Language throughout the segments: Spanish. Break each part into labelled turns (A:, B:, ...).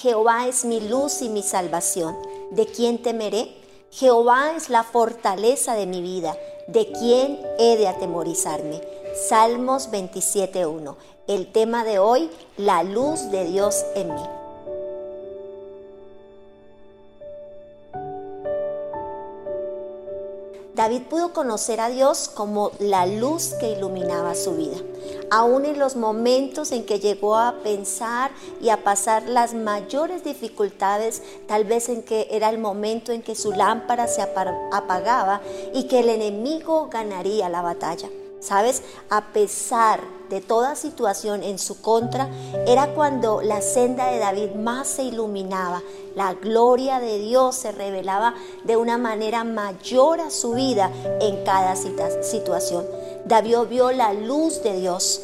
A: Jehová es mi luz y mi salvación. ¿De quién temeré? Jehová es la fortaleza de mi vida. ¿De quién he de atemorizarme? Salmos 27.1. El tema de hoy, la luz de Dios en mí. David pudo conocer a Dios como la luz que iluminaba su vida. Aún en los momentos en que llegó a pensar y a pasar las mayores dificultades, tal vez en que era el momento en que su lámpara se apagaba y que el enemigo ganaría la batalla. ¿Sabes? A pesar de toda situación en su contra, era cuando la senda de David más se iluminaba, la gloria de Dios se revelaba de una manera mayor a su vida en cada situación. David vio la luz de Dios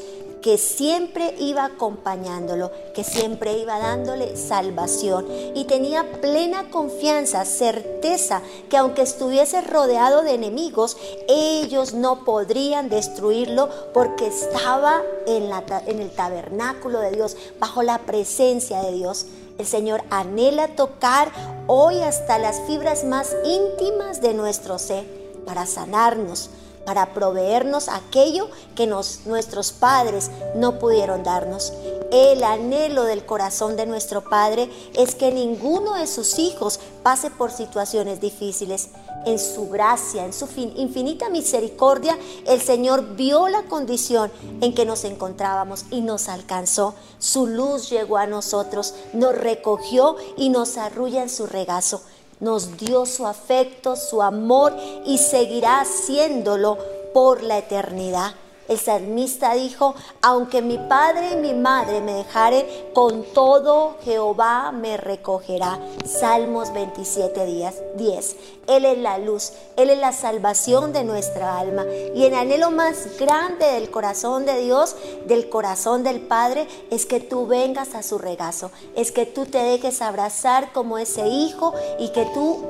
A: que siempre iba acompañándolo, que siempre iba dándole salvación y tenía plena confianza, certeza que aunque estuviese rodeado de enemigos, ellos no podrían destruirlo porque estaba en, en el tabernáculo de Dios, bajo la presencia de Dios. El Señor anhela tocar hoy hasta las fibras más íntimas de nuestro ser para sanarnos, para proveernos aquello que nuestros padres no pudieron darnos. El anhelo del corazón de nuestro Padre es que ninguno de sus hijos pase por situaciones difíciles. En su gracia, en su infinita misericordia, el Señor vio la condición en que nos encontrábamos y nos alcanzó. Su luz llegó a nosotros, nos recogió y nos arrulla en su regazo nos dio su afecto, su amor y seguirá haciéndolo por la eternidad. El salmista dijo, aunque mi padre y mi madre me dejare, con todo Jehová me recogerá. Salmos 27, 10. Él es la luz, Él es la salvación de nuestra alma. Y el anhelo más grande del corazón de Dios, del corazón del Padre, es que tú vengas a su regazo, es que tú te dejes abrazar como ese hijo y que tú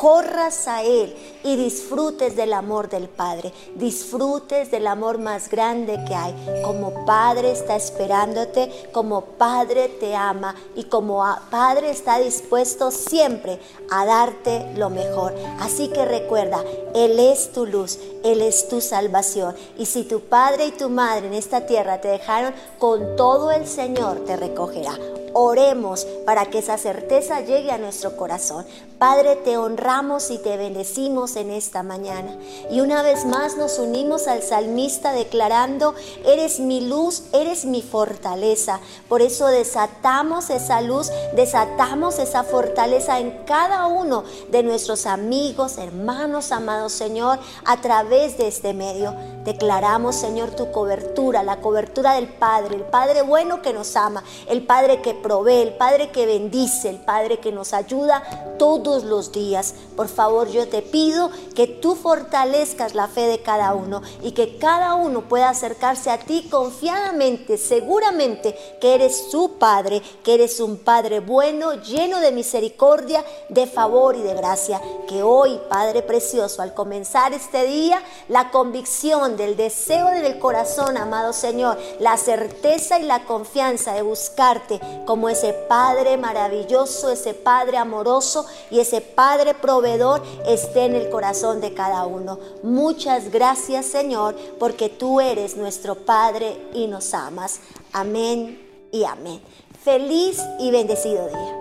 A: corras a Él y disfrutes del amor del Padre, disfrutes del amor más grande que hay. Como Padre está esperándote, como Padre te ama y como Padre está dispuesto siempre a darte lo mejor. Así que recuerda, Él es tu luz, Él es tu salvación. Y si tu Padre y tu Madre en esta tierra te dejaron, con todo el Señor te recogerá. Oremos para que esa certeza llegue a nuestro corazón. Padre, te honramos y te bendecimos en esta mañana. Y una vez más nos unimos al salmista declarando, eres mi luz, eres mi fortaleza. Por eso desatamos esa luz, desatamos esa fortaleza en cada uno de nuestros amigos, hermanos, amados Señor, a través de este medio. Declaramos, Señor, tu cobertura, la cobertura del Padre, el Padre bueno que nos ama, el Padre que provee, el Padre que bendice, el Padre que nos ayuda todos los días. Por favor, yo te pido que tú fortalezcas la fe de cada uno y que cada uno pueda acercarse a ti confiadamente, seguramente que eres su Padre, que eres un Padre bueno, lleno de misericordia, de favor y de gracia. Que hoy, Padre precioso, al comenzar este día, la convicción del deseo del corazón, amado Señor, la certeza y la confianza de buscarte como ese Padre maravilloso, ese Padre amoroso y ese Padre proveedor esté en el corazón de cada uno. Muchas gracias Señor, porque tú eres nuestro Padre y nos amas. Amén y amén. Feliz y bendecido día.